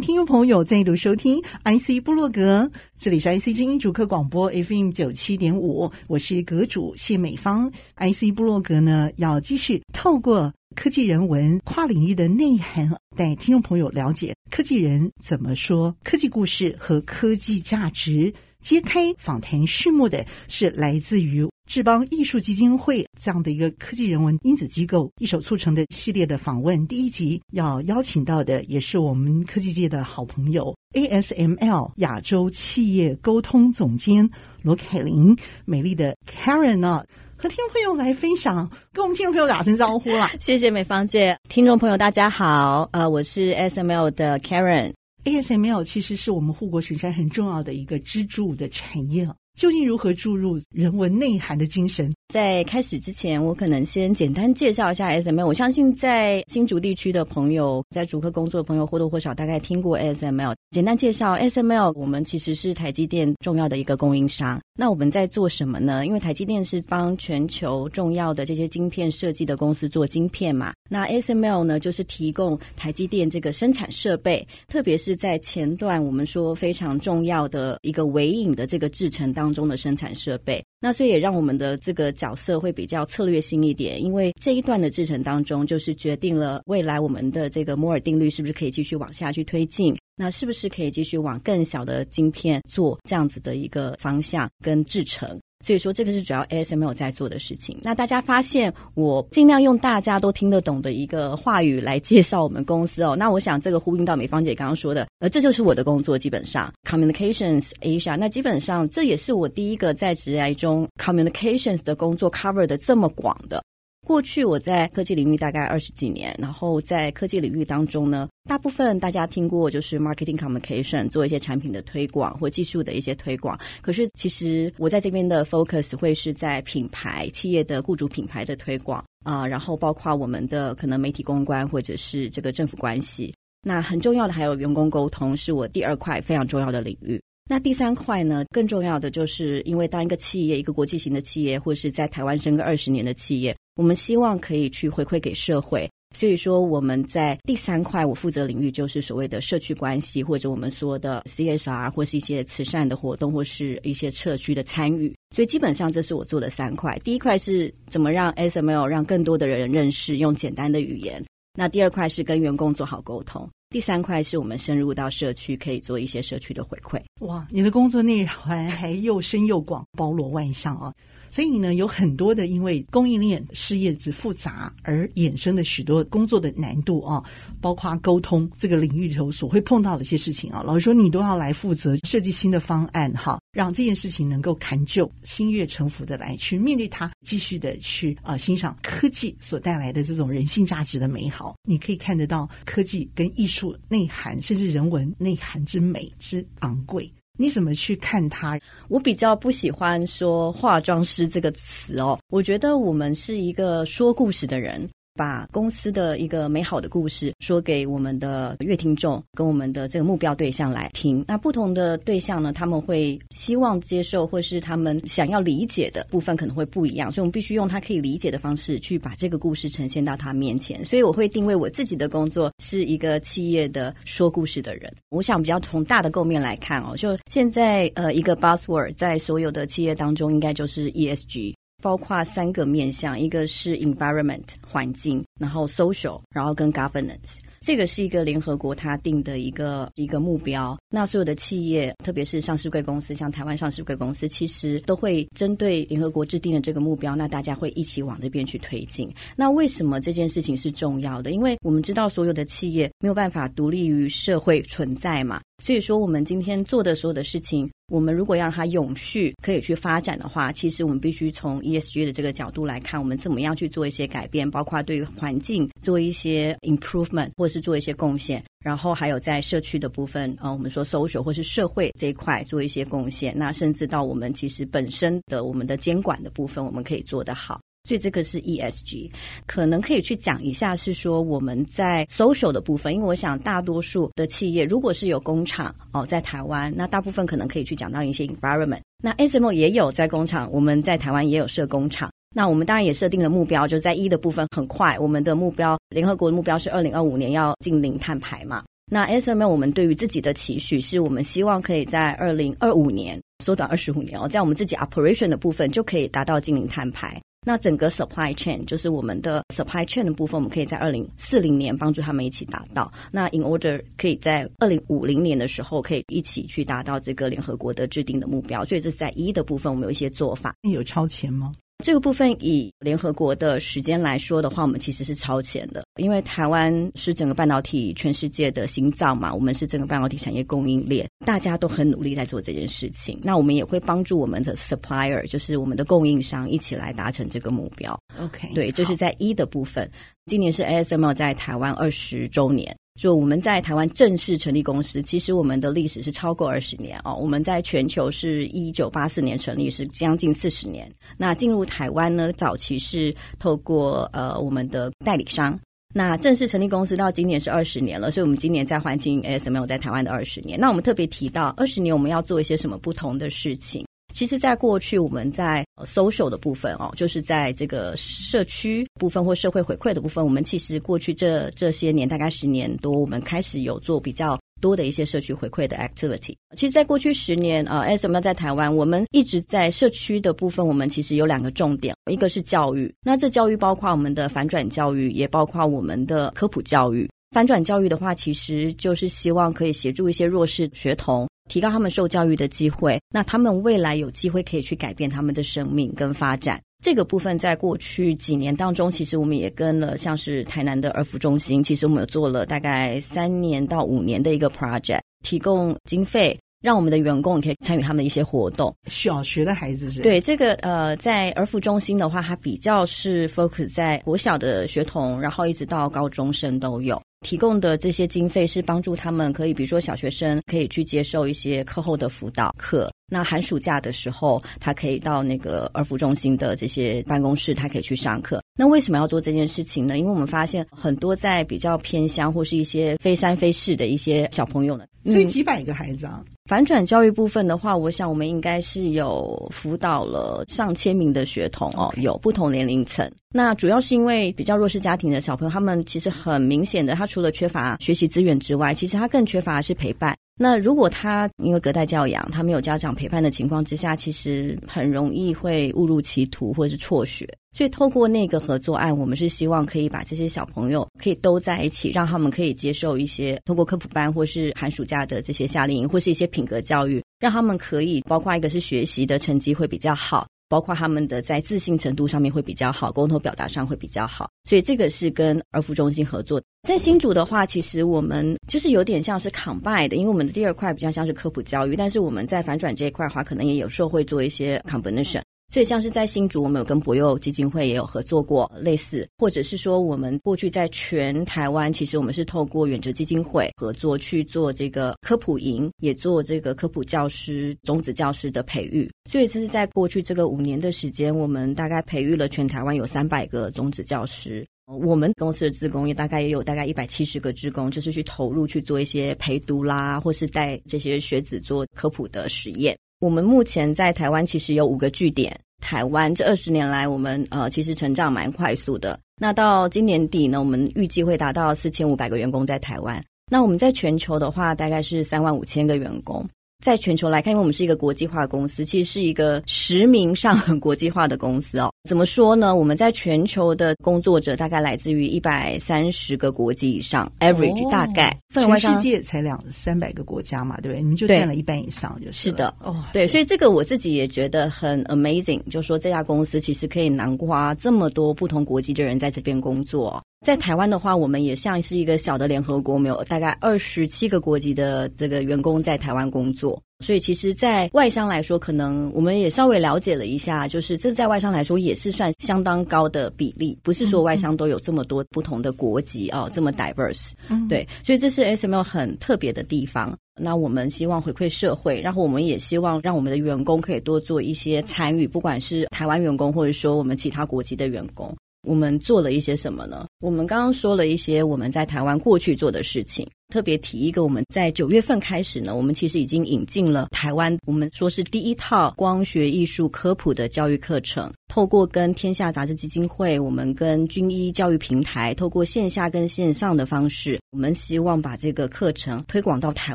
听众朋友再度收听 IC 部落格，这里是 IC 精英主客广播 FM 九七点五，我是阁主谢美芳。IC 部落格呢，要继续透过科技人文跨领域的内涵，带听众朋友了解科技人怎么说科技故事和科技价值。揭开访谈序幕的是来自于智邦艺术基金会这样的一个科技人文因子机构一手促成的系列的访问。第一集要邀请到的也是我们科技界的好朋友，ASML 亚洲企业沟通总监罗凯琳，美丽的 Karen 啊，和听众朋友来分享，跟我们听众朋友打声招呼啦。谢谢美芳姐，听众朋友大家好，呃，我是 ASML 的 Karen。ASML 其实是我们护国神山很重要的一个支柱的产业，究竟如何注入人文内涵的精神？在开始之前，我可能先简单介绍一下 SML。我相信在新竹地区的朋友，在竹科工作的朋友或多或少大概听过 SML。简单介绍 SML，我们其实是台积电重要的一个供应商。那我们在做什么呢？因为台积电是帮全球重要的这些晶片设计的公司做晶片嘛。那 SML 呢，就是提供台积电这个生产设备，特别是在前段我们说非常重要的一个微影的这个制程当当中的生产设备。那所以也让我们的这个角色会比较策略性一点，因为这一段的制程当中，就是决定了未来我们的这个摩尔定律是不是可以继续往下去推进，那是不是可以继续往更小的晶片做这样子的一个方向跟制程。所以说，这个是主要 ASML 在做的事情。那大家发现，我尽量用大家都听得懂的一个话语来介绍我们公司哦。那我想，这个呼应到美芳姐刚刚说的，呃，这就是我的工作，基本上 Communications Asia。那基本上，这也是我第一个在职涯中 Communications 的工作 cover 的这么广的。过去我在科技领域大概二十几年，然后在科技领域当中呢，大部分大家听过就是 marketing communication，做一些产品的推广或技术的一些推广。可是其实我在这边的 focus 会是在品牌企业的雇主品牌的推广啊，然后包括我们的可能媒体公关或者是这个政府关系。那很重要的还有员工沟通，是我第二块非常重要的领域。那第三块呢，更重要的就是因为当一个企业，一个国际型的企业，或是在台湾生个二十年的企业。我们希望可以去回馈给社会，所以说我们在第三块，我负责领域就是所谓的社区关系，或者我们说的 CSR，或是一些慈善的活动，或是一些社区的参与。所以基本上这是我做的三块。第一块是怎么让 SML 让更多的人认识，用简单的语言。那第二块是跟员工做好沟通。第三块是我们深入到社区，可以做一些社区的回馈。哇，你的工作内涵还又深又广，包罗万象啊！所以呢，有很多的因为供应链事业之复杂而衍生的许多工作的难度啊，包括沟通这个领域头所会碰到的一些事情啊。老实说，你都要来负责设计新的方案哈，让这件事情能够砍旧、心悦诚服的来去面对它，继续的去啊欣赏科技所带来的这种人性价值的美好。你可以看得到科技跟艺术内涵，甚至人文内涵之美之昂贵。你怎么去看它？我比较不喜欢说“化妆师”这个词哦，我觉得我们是一个说故事的人。把公司的一个美好的故事说给我们的乐听众，跟我们的这个目标对象来听。那不同的对象呢，他们会希望接受，或是他们想要理解的部分可能会不一样，所以我们必须用他可以理解的方式去把这个故事呈现到他面前。所以我会定位我自己的工作是一个企业的说故事的人。我想比较从大的构面来看哦，就现在呃一个 buzzword 在所有的企业当中，应该就是 ESG。包括三个面向，一个是 environment 环境，然后 social，然后跟 governance。这个是一个联合国它定的一个一个目标。那所有的企业，特别是上市贵公司，像台湾上市贵公司，其实都会针对联合国制定的这个目标，那大家会一起往那边去推进。那为什么这件事情是重要的？因为我们知道所有的企业没有办法独立于社会存在嘛。所以说，我们今天做的所有的事情，我们如果要让它永续可以去发展的话，其实我们必须从 ESG 的这个角度来看，我们怎么样去做一些改变，包括对于环境做一些 improvement，或者是做一些贡献，然后还有在社区的部分，呃，我们说 social 或是社会这一块做一些贡献，那甚至到我们其实本身的我们的监管的部分，我们可以做得好。所以这个是 ESG，可能可以去讲一下，是说我们在 social 的部分，因为我想大多数的企业如果是有工厂哦，在台湾，那大部分可能可以去讲到一些 environment。那 SMO 也有在工厂，我们在台湾也有设工厂。那我们当然也设定了目标，就在 E 的部分，很快我们的目标，联合国的目标是二零二五年要净零碳排嘛。那 SML 我们对于自己的期许，是我们希望可以在二零二五年缩短二十五年哦，在我们自己 operation 的部分就可以达到净零碳排。那整个 supply chain 就是我们的 supply chain 的部分，我们可以在二零四零年帮助他们一起达到。那 in order 可以在二零五零年的时候，可以一起去达到这个联合国的制定的目标。所以这是在一的部分，我们有一些做法。有超前吗？这个部分以联合国的时间来说的话，我们其实是超前的，因为台湾是整个半导体全世界的心脏嘛，我们是整个半导体产业供应链，大家都很努力在做这件事情。那我们也会帮助我们的 supplier，就是我们的供应商一起来达成这个目标。OK，对，这是在一的部分。今年是 ASML 在台湾二十周年。就我们在台湾正式成立公司，其实我们的历史是超过二十年哦。我们在全球是一九八四年成立，是将近四十年。那进入台湾呢，早期是透过呃我们的代理商。那正式成立公司到今年是二十年了，所以我们今年在欢庆 ASML 在台湾的二十年。那我们特别提到二十年我们要做一些什么不同的事情。其实，在过去我们在 social 的部分哦，就是在这个社区部分或社会回馈的部分，我们其实过去这这些年，大概十年多，我们开始有做比较多的一些社区回馈的 activity。其实，在过去十年，呃，ASML 在台湾，我们一直在社区的部分，我们其实有两个重点，一个是教育，那这教育包括我们的反转教育，也包括我们的科普教育。反转教育的话，其实就是希望可以协助一些弱势学童。提高他们受教育的机会，那他们未来有机会可以去改变他们的生命跟发展。这个部分在过去几年当中，其实我们也跟了像是台南的儿福中心，其实我们有做了大概三年到五年的一个 project，提供经费，让我们的员工可以参与他们的一些活动。小学的孩子是？对，这个呃，在儿福中心的话，它比较是 focus 在国小的学童，然后一直到高中生都有。提供的这些经费是帮助他们可以，比如说小学生可以去接受一些课后的辅导课。那寒暑假的时候，他可以到那个儿福中心的这些办公室，他可以去上课。那为什么要做这件事情呢？因为我们发现很多在比较偏乡或是一些非山非市的一些小朋友呢，所以几百个孩子啊。反转教育部分的话，我想我们应该是有辅导了上千名的学童哦有不同年龄层。那主要是因为比较弱势家庭的小朋友，他们其实很明显的，他除了缺乏学习资源之外，其实他更缺乏的是陪伴。那如果他因为隔代教养，他没有家长陪伴的情况之下，其实很容易会误入歧途或者是辍学。所以透过那个合作案，我们是希望可以把这些小朋友可以都在一起，让他们可以接受一些透过科普班或是寒暑假的这些夏令营，或是一些品格教育，让他们可以包括一个是学习的成绩会比较好。包括他们的在自信程度上面会比较好，沟通表达上会比较好，所以这个是跟儿福中心合作。在新竹的话，其实我们就是有点像是 combine 的，因为我们的第二块比较像是科普教育，但是我们在反转这一块的话，可能也有时候会做一些 combination。所以，像是在新竹，我们有跟博佑基金会也有合作过类似，或者是说，我们过去在全台湾，其实我们是透过远哲基金会合作去做这个科普营，也做这个科普教师、种子教师的培育。所以，这是在过去这个五年的时间，我们大概培育了全台湾有三百个种子教师。我们公司的职工也大概也有大概一百七十个职工，就是去投入去做一些陪读啦，或是带这些学子做科普的实验。我们目前在台湾其实有五个据点。台湾这二十年来，我们呃其实成长蛮快速的。那到今年底呢，我们预计会达到四千五百个员工在台湾。那我们在全球的话，大概是三万五千个员工。在全球来看，因为我们是一个国际化公司，其实是一个实名上很国际化的公司哦。怎么说呢？我们在全球的工作者大概来自于一百三十个国籍以上，average、哦、大概。全世界才两三百个国家嘛，对不对？你们就占了一半以上，就是。是的，哦，对，所以这个我自己也觉得很 amazing，就说这家公司其实可以囊括这么多不同国籍的人在这边工作。在台湾的话，我们也像是一个小的联合国，我们有大概二十七个国籍的这个员工在台湾工作。所以，其实，在外商来说，可能我们也稍微了解了一下，就是这在外商来说也是算相当高的比例，不是说外商都有这么多不同的国籍哦，这么 diverse。对，所以这是 ASML 很特别的地方。那我们希望回馈社会，然后我们也希望让我们的员工可以多做一些参与，不管是台湾员工，或者说我们其他国籍的员工。我们做了一些什么呢？我们刚刚说了一些我们在台湾过去做的事情，特别提一个，我们在九月份开始呢，我们其实已经引进了台湾，我们说是第一套光学艺术科普的教育课程。透过跟天下杂志基金会，我们跟军医教育平台，透过线下跟线上的方式，我们希望把这个课程推广到台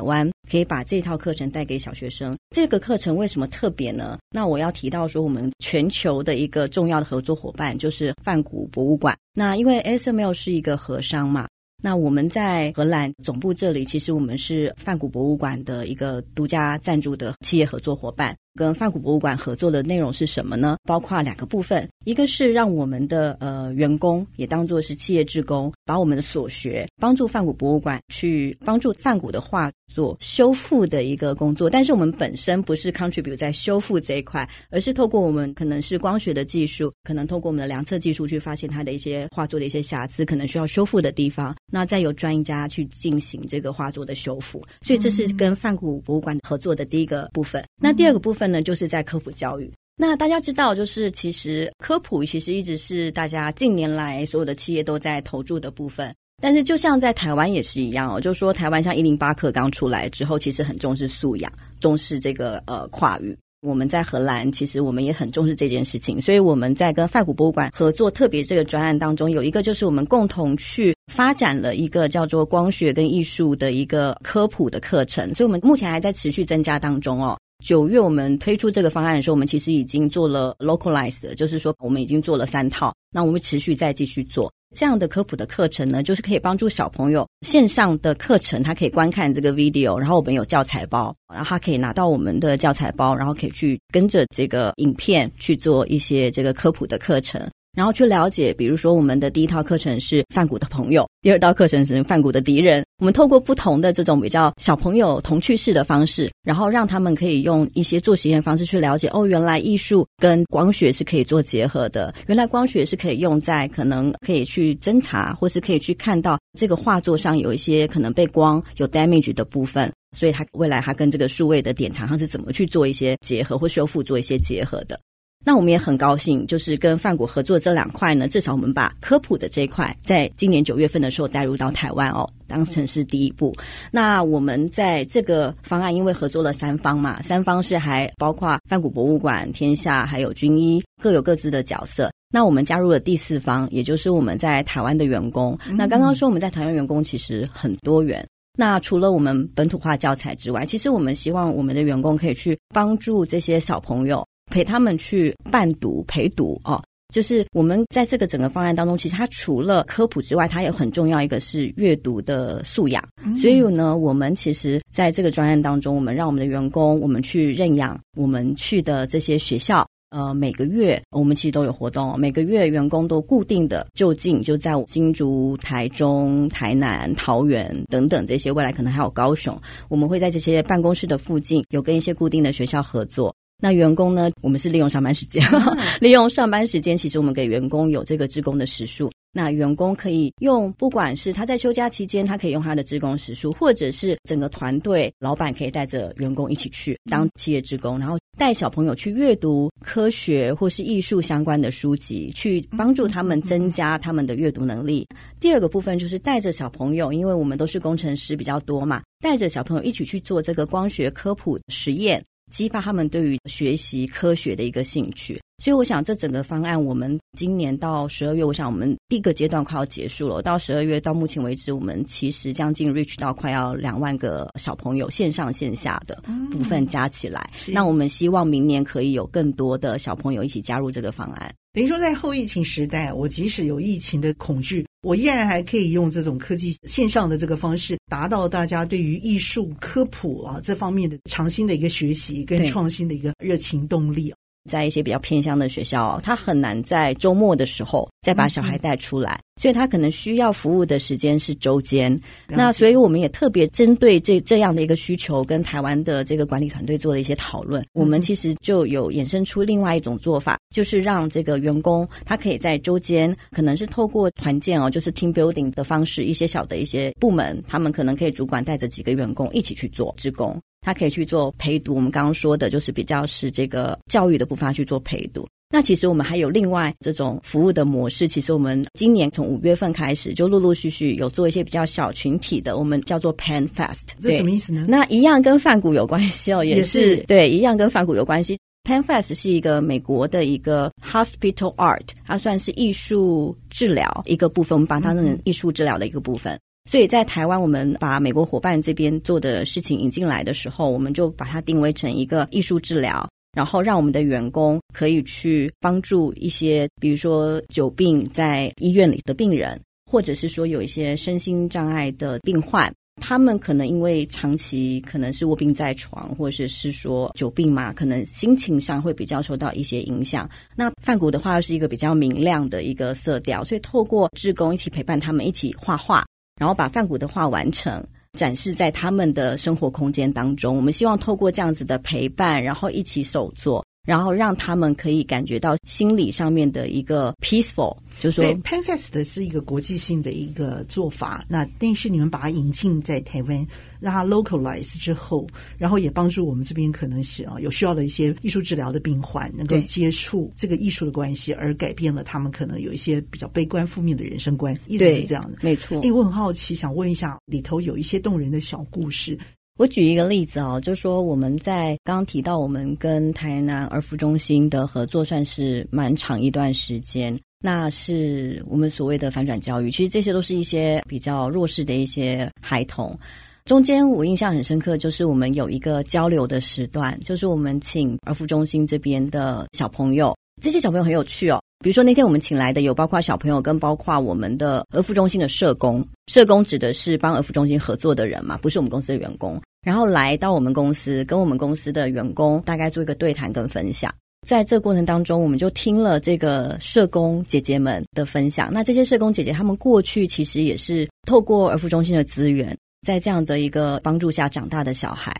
湾，可以把这套课程带给小学生。这个课程为什么特别呢？那我要提到说，我们全球的一个重要的合作伙伴就是梵谷博物馆。那因为 SML 是一个合商嘛。那我们在荷兰总部这里，其实我们是梵谷博物馆的一个独家赞助的企业合作伙伴。跟梵谷博物馆合作的内容是什么呢？包括两个部分，一个是让我们的呃员工也当做是企业职工，把我们的所学帮助范古博物馆去帮助范古的画作修复的一个工作。但是我们本身不是 contribute 在修复这一块，而是透过我们可能是光学的技术，可能透过我们的量测技术去发现它的一些画作的一些瑕疵，可能需要修复的地方。那再由专家去进行这个画作的修复。所以这是跟范古博物馆合作的第一个部分。那第二个部分。份呢，就是在科普教育。那大家知道，就是其实科普其实一直是大家近年来所有的企业都在投注的部分。但是就像在台湾也是一样哦，就是说台湾像一零八课刚出来之后，其实很重视素养，重视这个呃跨域。我们在荷兰，其实我们也很重视这件事情，所以我们在跟梵谷博物馆合作，特别这个专案当中，有一个就是我们共同去发展了一个叫做光学跟艺术的一个科普的课程，所以我们目前还在持续增加当中哦。九月我们推出这个方案的时候，我们其实已经做了 localized，就是说我们已经做了三套，那我们持续再继续做这样的科普的课程呢，就是可以帮助小朋友线上的课程，他可以观看这个 video，然后我们有教材包，然后他可以拿到我们的教材包，然后可以去跟着这个影片去做一些这个科普的课程。然后去了解，比如说我们的第一套课程是梵谷的朋友，第二套课程是梵谷的敌人。我们透过不同的这种比较小朋友童趣式的方式，然后让他们可以用一些做实验方式去了解，哦，原来艺术跟光学是可以做结合的，原来光学是可以用在可能可以去侦查，或是可以去看到这个画作上有一些可能被光有 damage 的部分，所以它未来它跟这个数位的典藏上是怎么去做一些结合或修复做一些结合的。那我们也很高兴，就是跟范谷合作这两块呢，至少我们把科普的这一块，在今年九月份的时候带入到台湾哦，当成是第一步。那我们在这个方案，因为合作了三方嘛，三方是还包括范谷博物馆、天下还有军医，各有各自的角色。那我们加入了第四方，也就是我们在台湾的员工。那刚刚说我们在台湾员工其实很多元。那除了我们本土化教材之外，其实我们希望我们的员工可以去帮助这些小朋友。陪他们去伴读、陪读哦，就是我们在这个整个方案当中，其实它除了科普之外，它也很重要一个是阅读的素养。嗯、所以呢，我们其实在这个专案当中，我们让我们的员工，我们去认养我们去的这些学校，呃，每个月我们其实都有活动，每个月员工都固定的就近就在新竹、台中、台南、桃园等等这些，未来可能还有高雄，我们会在这些办公室的附近有跟一些固定的学校合作。那员工呢？我们是利用上班时间，利用上班时间，其实我们给员工有这个职工的时数。那员工可以用，不管是他在休假期间，他可以用他的职工时数，或者是整个团队老板可以带着员工一起去当企业职工，然后带小朋友去阅读科学或是艺术相关的书籍，去帮助他们增加他们的阅读能力。第二个部分就是带着小朋友，因为我们都是工程师比较多嘛，带着小朋友一起去做这个光学科普实验。激发他们对于学习科学的一个兴趣，所以我想这整个方案，我们今年到十二月，我想我们第一个阶段快要结束了。到十二月到目前为止，我们其实将近 reach 到快要两万个小朋友，线上线下的部分加起来。嗯、那我们希望明年可以有更多的小朋友一起加入这个方案。等于说，在后疫情时代，我即使有疫情的恐惧，我依然还可以用这种科技线上的这个方式，达到大家对于艺术科普啊这方面的长新的一个学习跟创新的一个热情动力。在一些比较偏乡的学校，他很难在周末的时候再把小孩带出来。嗯所以他可能需要服务的时间是周间。那所以我们也特别针对这这样的一个需求，跟台湾的这个管理团队做了一些讨论。我们其实就有衍生出另外一种做法，就是让这个员工他可以在周间，可能是透过团建哦，就是 team building 的方式，一些小的一些部门，他们可能可以主管带着几个员工一起去做职工，他可以去做陪读。我们刚刚说的就是比较是这个教育的部分去做陪读。那其实我们还有另外这种服务的模式。其实我们今年从五月份开始，就陆陆续续有做一些比较小群体的，我们叫做 Pan Fest。这什么意思呢？那一样跟泛谷有关系哦，也是，对，一样跟泛谷有关系。PanFest 是一个美国的一个 Hospital Art，它算是艺术治疗一个部分，我们把它当成艺术治疗的一个部分。所以在台湾，我们把美国伙伴这边做的事情引进来的时候，我们就把它定位成一个艺术治疗。然后让我们的员工可以去帮助一些，比如说久病在医院里的病人，或者是说有一些身心障碍的病患，他们可能因为长期可能是卧病在床，或者是说久病嘛，可能心情上会比较受到一些影响。那梵谷的话是一个比较明亮的一个色调，所以透过志工一起陪伴他们一起画画，然后把梵谷的画完成。展示在他们的生活空间当中，我们希望透过这样子的陪伴，然后一起手作，然后让他们可以感觉到心理上面的一个 peaceful，就是说，PenFest 是一个国际性的一个做法，那但是你们把它引进在台湾。让它 localize 之后，然后也帮助我们这边可能是啊有需要的一些艺术治疗的病患能够接触这个艺术的关系，而改变了他们可能有一些比较悲观负面的人生观，意思是这样的，没错。哎，我很好奇，想问一下里头有一些动人的小故事。我举一个例子哦，就是说我们在刚刚提到我们跟台南儿福中心的合作，算是蛮长一段时间。那是我们所谓的反转教育，其实这些都是一些比较弱势的一些孩童。中间我印象很深刻，就是我们有一个交流的时段，就是我们请儿福中心这边的小朋友，这些小朋友很有趣哦。比如说那天我们请来的有包括小朋友跟包括我们的儿福中心的社工，社工指的是帮儿福中心合作的人嘛，不是我们公司的员工。然后来到我们公司，跟我们公司的员工大概做一个对谈跟分享。在这个过程当中，我们就听了这个社工姐姐们的分享。那这些社工姐姐她们过去其实也是透过儿福中心的资源。在这样的一个帮助下长大的小孩，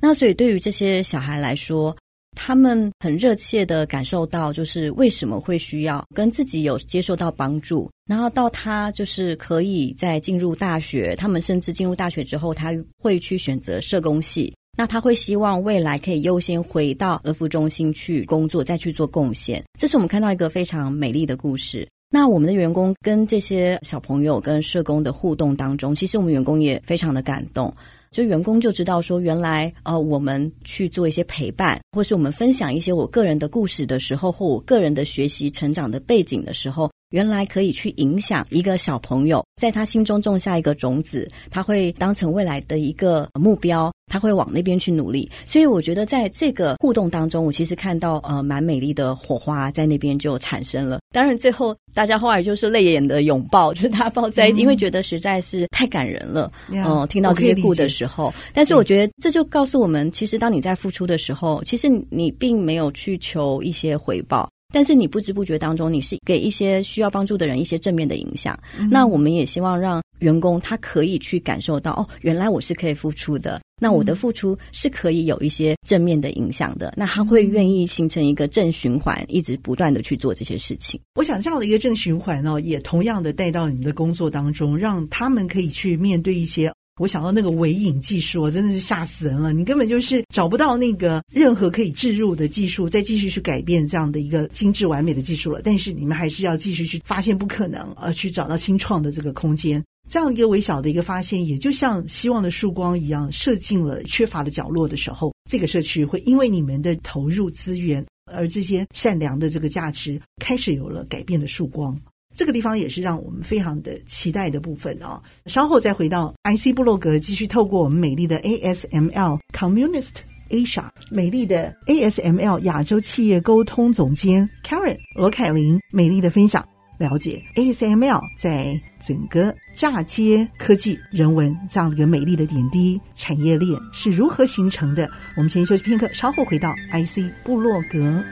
那所以对于这些小孩来说，他们很热切的感受到，就是为什么会需要跟自己有接受到帮助，然后到他就是可以在进入大学，他们甚至进入大学之后，他会去选择社工系，那他会希望未来可以优先回到儿福中心去工作，再去做贡献。这是我们看到一个非常美丽的故事。那我们的员工跟这些小朋友跟社工的互动当中，其实我们员工也非常的感动。就员工就知道说，原来呃，我们去做一些陪伴，或是我们分享一些我个人的故事的时候，或我个人的学习成长的背景的时候，原来可以去影响一个小朋友，在他心中种下一个种子，他会当成未来的一个目标，他会往那边去努力。所以我觉得在这个互动当中，我其实看到呃蛮美丽的火花在那边就产生了。当然最后大家后来就是泪眼的拥抱，就是大家抱在一起，嗯、因为觉得实在是太感人了。嗯、呃，听到这些故的时候，但是我觉得这就告诉我们，其实当你在付出的时候，其实你并没有去求一些回报。但是你不知不觉当中，你是给一些需要帮助的人一些正面的影响。嗯、那我们也希望让员工他可以去感受到，哦，原来我是可以付出的。那我的付出是可以有一些正面的影响的。嗯、那他会愿意形成一个正循环，一直不断的去做这些事情。我想这样的一个正循环哦，也同样的带到你们的工作当中，让他们可以去面对一些。我想到那个微影技术，真的是吓死人了！你根本就是找不到那个任何可以置入的技术，再继续去改变这样的一个精致完美的技术了。但是你们还是要继续去发现不可能，而去找到新创的这个空间。这样一个微小的一个发现，也就像希望的曙光一样，射进了缺乏的角落的时候，这个社区会因为你们的投入资源，而这些善良的这个价值，开始有了改变的曙光。这个地方也是让我们非常的期待的部分哦。稍后再回到 IC 部落格，继续透过我们美丽的 ASML Communist Asia，美丽的 ASML 亚洲企业沟通总监 Karen 罗凯琳美丽的分享，了解 ASML 在整个嫁接科技人文这样一个美丽的点滴产业链是如何形成的。我们先休息片刻，稍后回到 IC 部落格。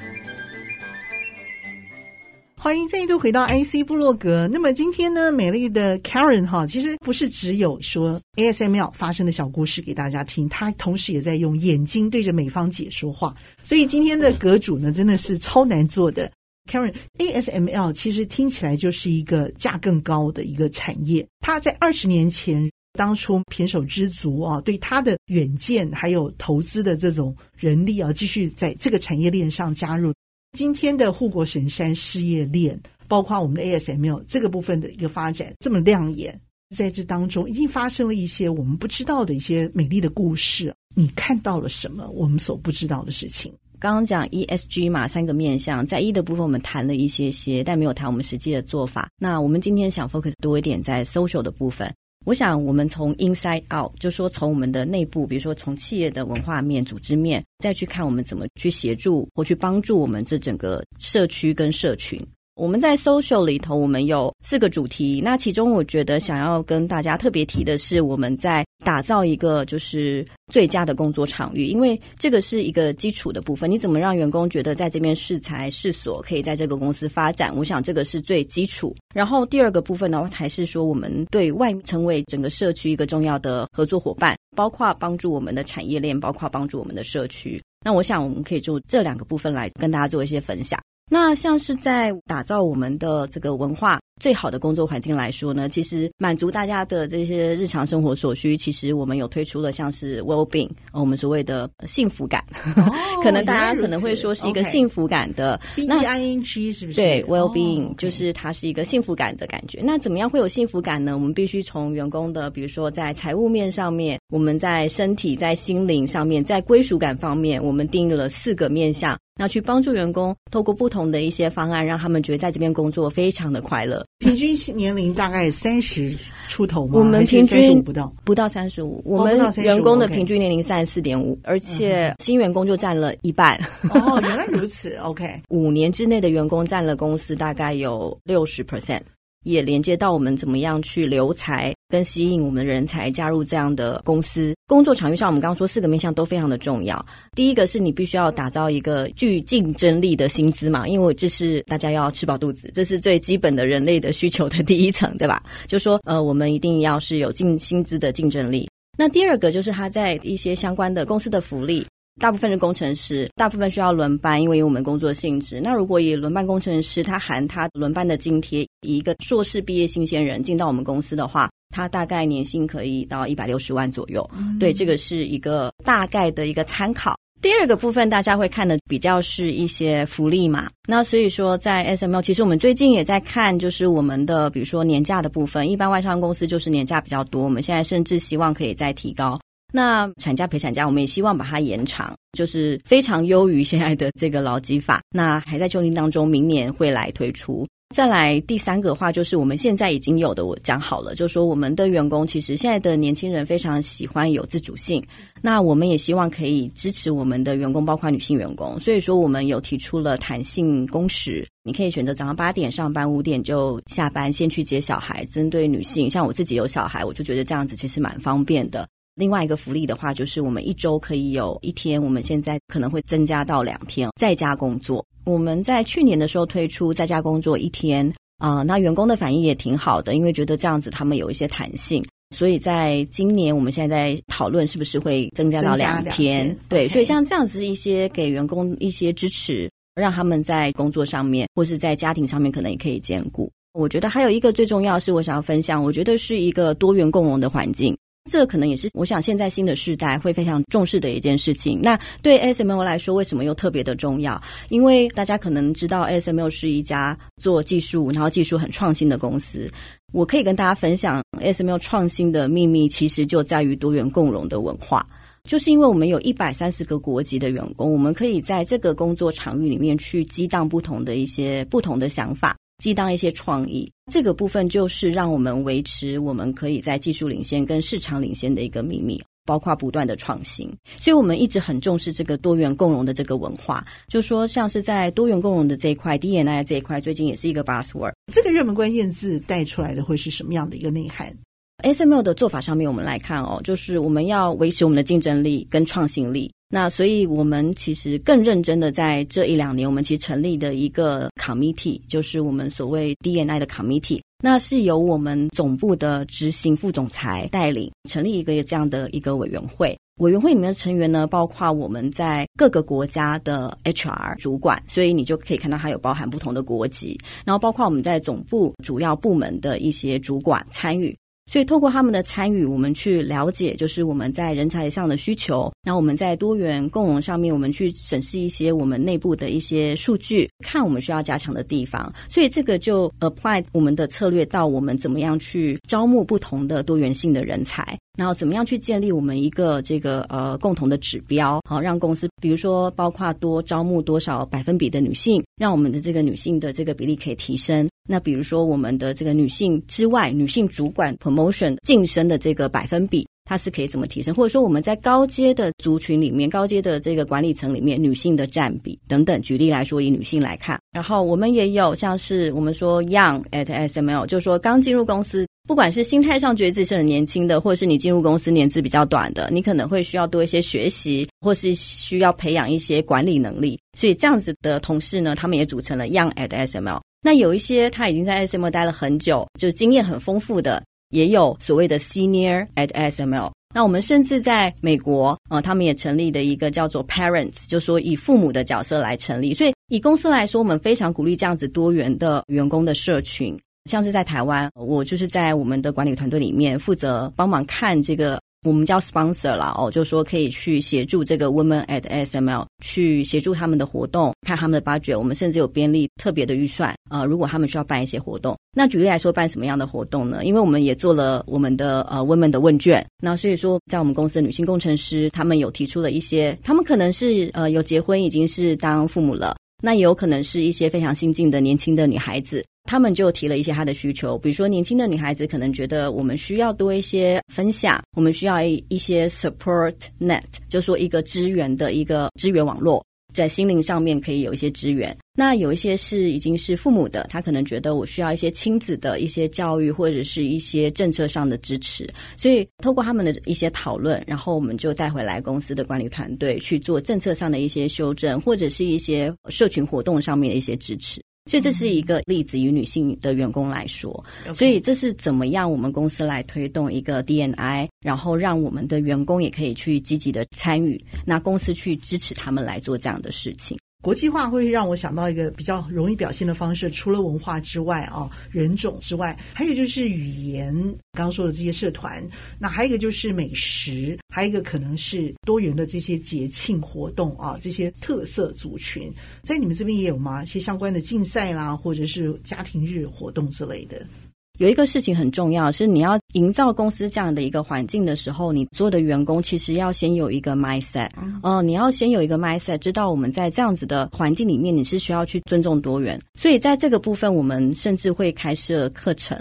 欢迎再度回到 IC 部落格。那么今天呢，美丽的 Karen 哈，其实不是只有说 ASML 发生的小故事给大家听，她同时也在用眼睛对着美方姐说话。所以今天的阁主呢，真的是超难做的。Karen，ASML 其实听起来就是一个价更高的一个产业。他在二十年前当初胼手知足啊，对他的远见还有投资的这种人力啊，继续在这个产业链上加入。今天的护国神山事业链，包括我们的 ASML 这个部分的一个发展这么亮眼，在这当中一定发生了一些我们不知道的一些美丽的故事。你看到了什么？我们所不知道的事情？刚刚讲 ESG 嘛，三个面向，在 E 的部分我们谈了一些些，但没有谈我们实际的做法。那我们今天想 focus 多一点在 social 的部分。我想，我们从 inside out，就说从我们的内部，比如说从企业的文化面、组织面，再去看我们怎么去协助或去帮助我们这整个社区跟社群。我们在 social 里头，我们有四个主题。那其中，我觉得想要跟大家特别提的是，我们在打造一个就是最佳的工作场域，因为这个是一个基础的部分。你怎么让员工觉得在这边适才适所，可以在这个公司发展？我想这个是最基础。然后第二个部分呢，才是说我们对外成为整个社区一个重要的合作伙伴，包括帮助我们的产业链，包括帮助我们的社区。那我想我们可以就这两个部分来跟大家做一些分享。那像是在打造我们的这个文化最好的工作环境来说呢，其实满足大家的这些日常生活所需，其实我们有推出了像是 well-being，我们所谓的幸福感，哦、可能大家可能会说是一个幸福感的。B E I N G 是不是？对，well-being、哦、就是它是一个幸福感的感觉。那怎么样会有幸福感呢？我们必须从员工的，比如说在财务面上面，我们在身体、在心灵上面，在归属感方面，我们定义了四个面向。那去帮助员工，透过不同的一些方案，让他们觉得在这边工作非常的快乐。平均年龄大概三十出头吗？我们平均不到不到三十五。我们员工的平均年龄三十四点五，而且新员工就占了一半。哦，原来如此。OK，五年之内的员工占了公司大概有六十 percent。也连接到我们怎么样去留才跟吸引我们人才加入这样的公司。工作场域上，我们刚刚说四个面向都非常的重要。第一个是你必须要打造一个具竞争力的薪资嘛，因为这是大家要吃饱肚子，这是最基本的人类的需求的第一层，对吧？就说呃，我们一定要是有竞薪资的竞争力。那第二个就是他在一些相关的公司的福利。大部分是工程师，大部分需要轮班，因为有我们工作性质。那如果以轮班工程师，他含他轮班的津贴，以一个硕士毕业新鲜人进到我们公司的话，他大概年薪可以到一百六十万左右。嗯、对，这个是一个大概的一个参考。第二个部分，大家会看的比较是一些福利嘛。那所以说，在 SML，其实我们最近也在看，就是我们的比如说年假的部分，一般外商公司就是年假比较多，我们现在甚至希望可以再提高。那产假陪产假，我们也希望把它延长，就是非常优于现在的这个劳基法。那还在修订当中，明年会来推出。再来第三个话，就是我们现在已经有的，我讲好了，就是说我们的员工其实现在的年轻人非常喜欢有自主性。那我们也希望可以支持我们的员工，包括女性员工。所以说，我们有提出了弹性工时，你可以选择早上八点上班，五点就下班，先去接小孩。针对女性，像我自己有小孩，我就觉得这样子其实蛮方便的。另外一个福利的话，就是我们一周可以有一天，我们现在可能会增加到两天在家工作。我们在去年的时候推出在家工作一天啊、呃，那员工的反应也挺好的，因为觉得这样子他们有一些弹性。所以在今年，我们现在在讨论是不是会增加到两天。天对，Okay. 所以像这样子一些给员工一些支持，让他们在工作上面或是在家庭上面可能也可以兼顾。我觉得还有一个最重要是我想要分享，我觉得是一个多元共融的环境。这可能也是我想现在新的世代会非常重视的一件事情。那对 ASML 来说，为什么又特别的重要？因为大家可能知道 ASML 是一家做技术，然后技术很创新的公司。我可以跟大家分享，ASML 创新的秘密其实就在于多元共融的文化。就是因为我们有一百三十个国籍的员工，我们可以在这个工作场域里面去激荡不同的一些不同的想法。激荡一些创意，这个部分就是让我们维持我们可以在技术领先跟市场领先的一个秘密，包括不断的创新。所以我们一直很重视这个多元共融的这个文化，就说像是在多元共融的这一块，DNI 这一块，最近也是一个 buzzword。这个热门关键字带出来的会是什么样的一个内涵？ASML 的做法上面，我们来看哦，就是我们要维持我们的竞争力跟创新力。那所以我们其实更认真的在这一两年，我们其实成立的一个 committee，就是我们所谓 D N I 的 committee，那是由我们总部的执行副总裁带领成立一个这样的一个委员会。委员会里面的成员呢，包括我们在各个国家的 HR 主管，所以你就可以看到它有包含不同的国籍，然后包括我们在总部主要部门的一些主管参与。所以，透过他们的参与，我们去了解，就是我们在人才上的需求。然后，我们在多元共融上面，我们去审视一些我们内部的一些数据，看我们需要加强的地方。所以，这个就 apply 我们的策略到我们怎么样去招募不同的多元性的人才。然后怎么样去建立我们一个这个呃共同的指标，好让公司，比如说包括多招募多少百分比的女性，让我们的这个女性的这个比例可以提升。那比如说我们的这个女性之外，女性主管 promotion 晋升的这个百分比。它是可以怎么提升，或者说我们在高阶的族群里面，高阶的这个管理层里面，女性的占比等等。举例来说，以女性来看，然后我们也有像是我们说 young at SML，就是说刚进入公司，不管是心态上觉得自己是很年轻的，或者是你进入公司年资比较短的，你可能会需要多一些学习，或是需要培养一些管理能力。所以这样子的同事呢，他们也组成了 young at SML。那有一些他已经在 SML 待了很久，就经验很丰富的。也有所谓的 senior at SML，那我们甚至在美国、呃，他们也成立的一个叫做 parents，就说以父母的角色来成立。所以以公司来说，我们非常鼓励这样子多元的员工的社群。像是在台湾，我就是在我们的管理团队里面负责帮忙看这个。我们叫 sponsor 啦，哦，就是说可以去协助这个 Women at SML 去协助他们的活动，看他们的 budget。我们甚至有编列特别的预算，呃，如果他们需要办一些活动，那举例来说，办什么样的活动呢？因为我们也做了我们的呃 Women 的问卷，那所以说，在我们公司的女性工程师，他们有提出了一些，他们可能是呃有结婚，已经是当父母了，那也有可能是一些非常新进的年轻的女孩子。他们就提了一些他的需求，比如说年轻的女孩子可能觉得我们需要多一些分享，我们需要一一些 support net，就说一个支援的一个支援网络，在心灵上面可以有一些支援。那有一些是已经是父母的，他可能觉得我需要一些亲子的一些教育或者是一些政策上的支持。所以透过他们的一些讨论，然后我们就带回来公司的管理团队去做政策上的一些修正，或者是一些社群活动上面的一些支持。所以这是一个例子，以女性的员工来说所以这是怎么样我们公司来推动一个 DNI，然后让我们的员工也可以去积极的参与，那公司去支持他们来做这样的事情。国际化会让我想到一个比较容易表现的方式，除了文化之外啊，人种之外，还有就是语言。刚刚说的这些社团，那还有一个就是美食，还有一个可能是多元的这些节庆活动啊，这些特色族群，在你们这边也有吗？一些相关的竞赛啦，或者是家庭日活动之类的。有一个事情很重要，是你要营造公司这样的一个环境的时候，你做的员工其实要先有一个 mindset，嗯、呃，你要先有一个 mindset，知道我们在这样子的环境里面，你是需要去尊重多元。所以在这个部分，我们甚至会开设课程。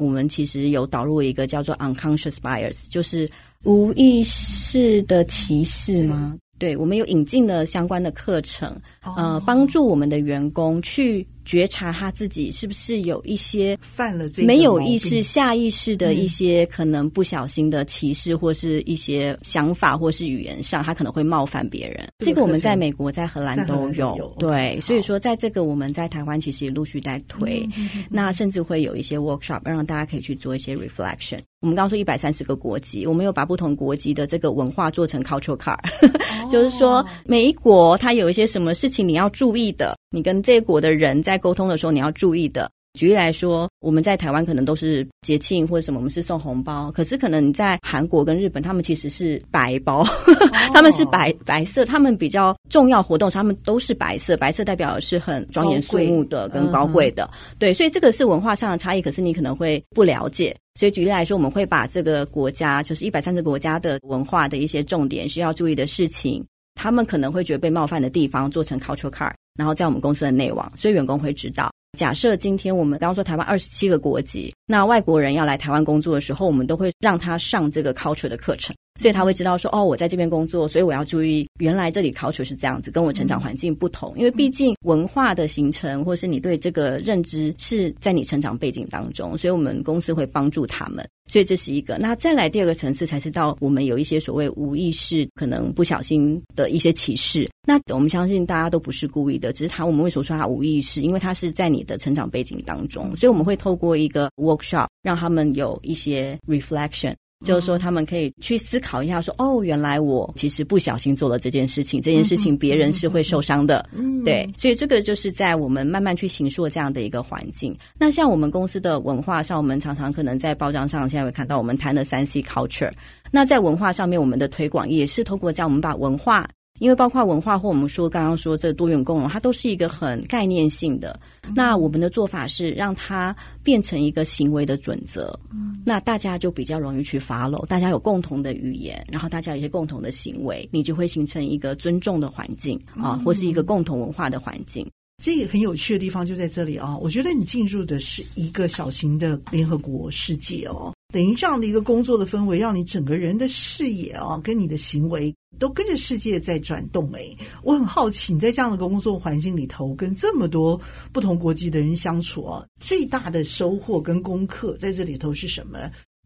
我们其实有导入一个叫做 unconscious bias，就是无意识的歧视吗？对，我们有引进了相关的课程，呃，帮助我们的员工去。觉察他自己是不是有一些犯了这没有意识、下意识的一些可能不小心的歧视，或是一些想法，或是语言上，他可能会冒犯别人。这个我们在美国、在荷兰都有。对，所以说在这个我们在台湾其实也陆续在推，那甚至会有一些 workshop 让大家可以去做一些 reflection。我们刚刚说一百三十个国籍，我们有把不同国籍的这个文化做成 cultural card，就是说每一国它有一些什么事情你要注意的，你跟这国的人在沟通的时候，你要注意的。举例来说，我们在台湾可能都是节庆或者什么，我们是送红包。可是可能你在韩国跟日本，他们其实是白包，他们是白白色，他们比较重要活动，他们都是白色，白色代表的是很庄严肃穆的跟高贵的。对，所以这个是文化上的差异。可是你可能会不了解，所以举例来说，我们会把这个国家，就是一百三十个国家的文化的一些重点需要注意的事情，他们可能会觉得被冒犯的地方，做成 cultural card。然后在我们公司的内网，所以员工会知道。假设今天我们刚刚说台湾二十七个国籍，那外国人要来台湾工作的时候，我们都会让他上这个 culture 的课程。所以他会知道说，哦，我在这边工作，所以我要注意，原来这里 culture 是这样子，跟我成长环境不同。因为毕竟文化的形成，或是你对这个认知是在你成长背景当中，所以我们公司会帮助他们。所以这是一个。那再来第二个层次，才是到我们有一些所谓无意识、可能不小心的一些歧视。那我们相信大家都不是故意的，只是他我们为什么说他无意识？因为他是在你的成长背景当中，所以我们会透过一个 workshop 让他们有一些 reflection。就是说，他们可以去思考一下，说：“哦，原来我其实不小心做了这件事情，这件事情别人是会受伤的。”对，所以这个就是在我们慢慢去形塑这样的一个环境。那像我们公司的文化上，我们常常可能在报章上现在会看到我们谈的三 C culture。那在文化上面，我们的推广也是透过这样，我们把文化。因为包括文化或我们说刚刚说这多元共融，它都是一个很概念性的。那我们的做法是让它变成一个行为的准则，那大家就比较容易去 follow，大家有共同的语言，然后大家有一些共同的行为，你就会形成一个尊重的环境啊，或是一个共同文化的环境。这个很有趣的地方就在这里啊！我觉得你进入的是一个小型的联合国世界哦，等于这样的一个工作的氛围，让你整个人的视野啊，跟你的行为都跟着世界在转动。哎，我很好奇，你在这样的工作环境里头，跟这么多不同国籍的人相处啊，最大的收获跟功课在这里头是什么？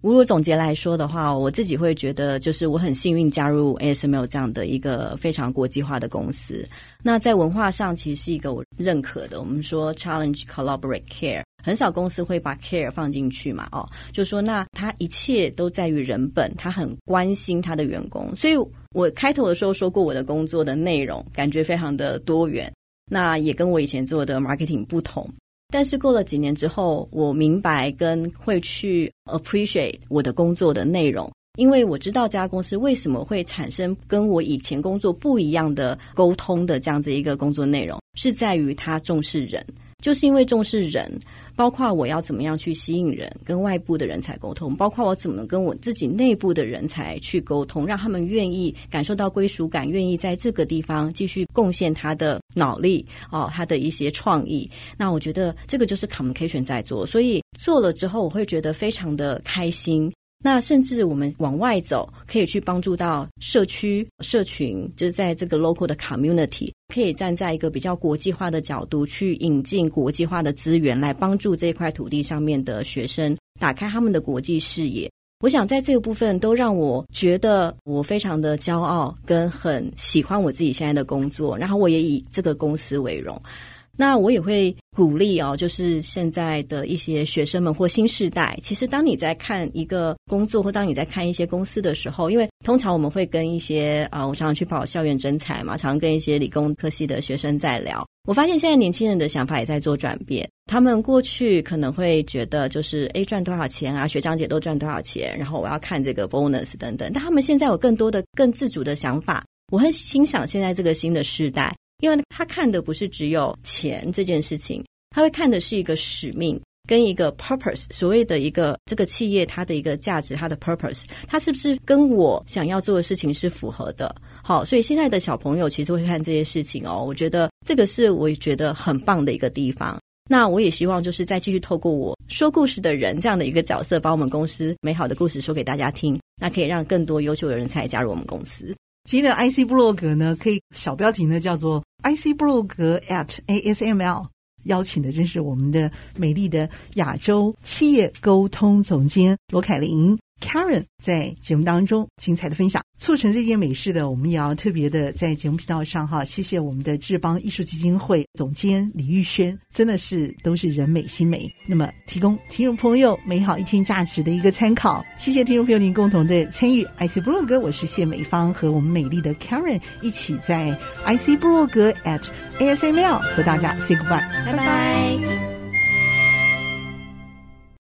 如果总结来说的话，我自己会觉得，就是我很幸运加入 ASML 这样的一个非常国际化的公司。那在文化上，其实是一个我认可的。我们说 challenge, collaborate, care，很少公司会把 care 放进去嘛。哦，就说那他一切都在于人本，他很关心他的员工。所以我开头的时候说过，我的工作的内容感觉非常的多元，那也跟我以前做的 marketing 不同。但是过了几年之后，我明白跟会去 appreciate 我的工作的内容，因为我知道这家公司为什么会产生跟我以前工作不一样的沟通的这样子一个工作内容，是在于他重视人。就是因为重视人，包括我要怎么样去吸引人，跟外部的人才沟通，包括我怎么跟我自己内部的人才去沟通，让他们愿意感受到归属感，愿意在这个地方继续贡献他的脑力哦，他的一些创意。那我觉得这个就是 communication 在做，所以做了之后，我会觉得非常的开心。那甚至我们往外走，可以去帮助到社区、社群，就是在这个 local 的 community，可以站在一个比较国际化的角度去引进国际化的资源，来帮助这块土地上面的学生打开他们的国际视野。我想在这个部分都让我觉得我非常的骄傲，跟很喜欢我自己现在的工作，然后我也以这个公司为荣。那我也会鼓励哦，就是现在的一些学生们或新世代，其实当你在看一个工作，或当你在看一些公司的时候，因为通常我们会跟一些啊、我常常去跑校园征才嘛，常常跟一些理工科系的学生在聊。我发现现在年轻人的想法也在做转变，他们过去可能会觉得就是诶，赚多少钱啊，学长姐都赚多少钱，然后我要看这个 bonus 等等，但他们现在有更多的更自主的想法。我很欣赏现在这个新的世代。因为他看的不是只有钱这件事情，他会看的是一个使命跟一个 purpose，所谓的一个这个企业它的一个价值，它的 purpose，它是不是跟我想要做的事情是符合的？好，所以现在的小朋友其实会看这些事情哦，我觉得这个是我觉得很棒的一个地方。那我也希望就是再继续透过我说故事的人这样的一个角色，把我们公司美好的故事说给大家听，那可以让更多优秀的人才加入我们公司。今天的 IC 部落格呢，可以小标题呢叫做 IC Blog at ASML，邀请的正是我们的美丽的亚洲企业沟通总监罗凯琳。Karen 在节目当中精彩的分享，促成这件美事的，我们也要特别的在节目频道上哈，谢谢我们的志邦艺术基金会总监李玉轩，真的是都是人美心美，那么提供听众朋友美好一天价值的一个参考。谢谢听众朋友您共同的参与，IC 部落格，我是谢美芳和我们美丽的 Karen 一起在 IC 部落格 at ASML 和大家 say goodbye，拜拜。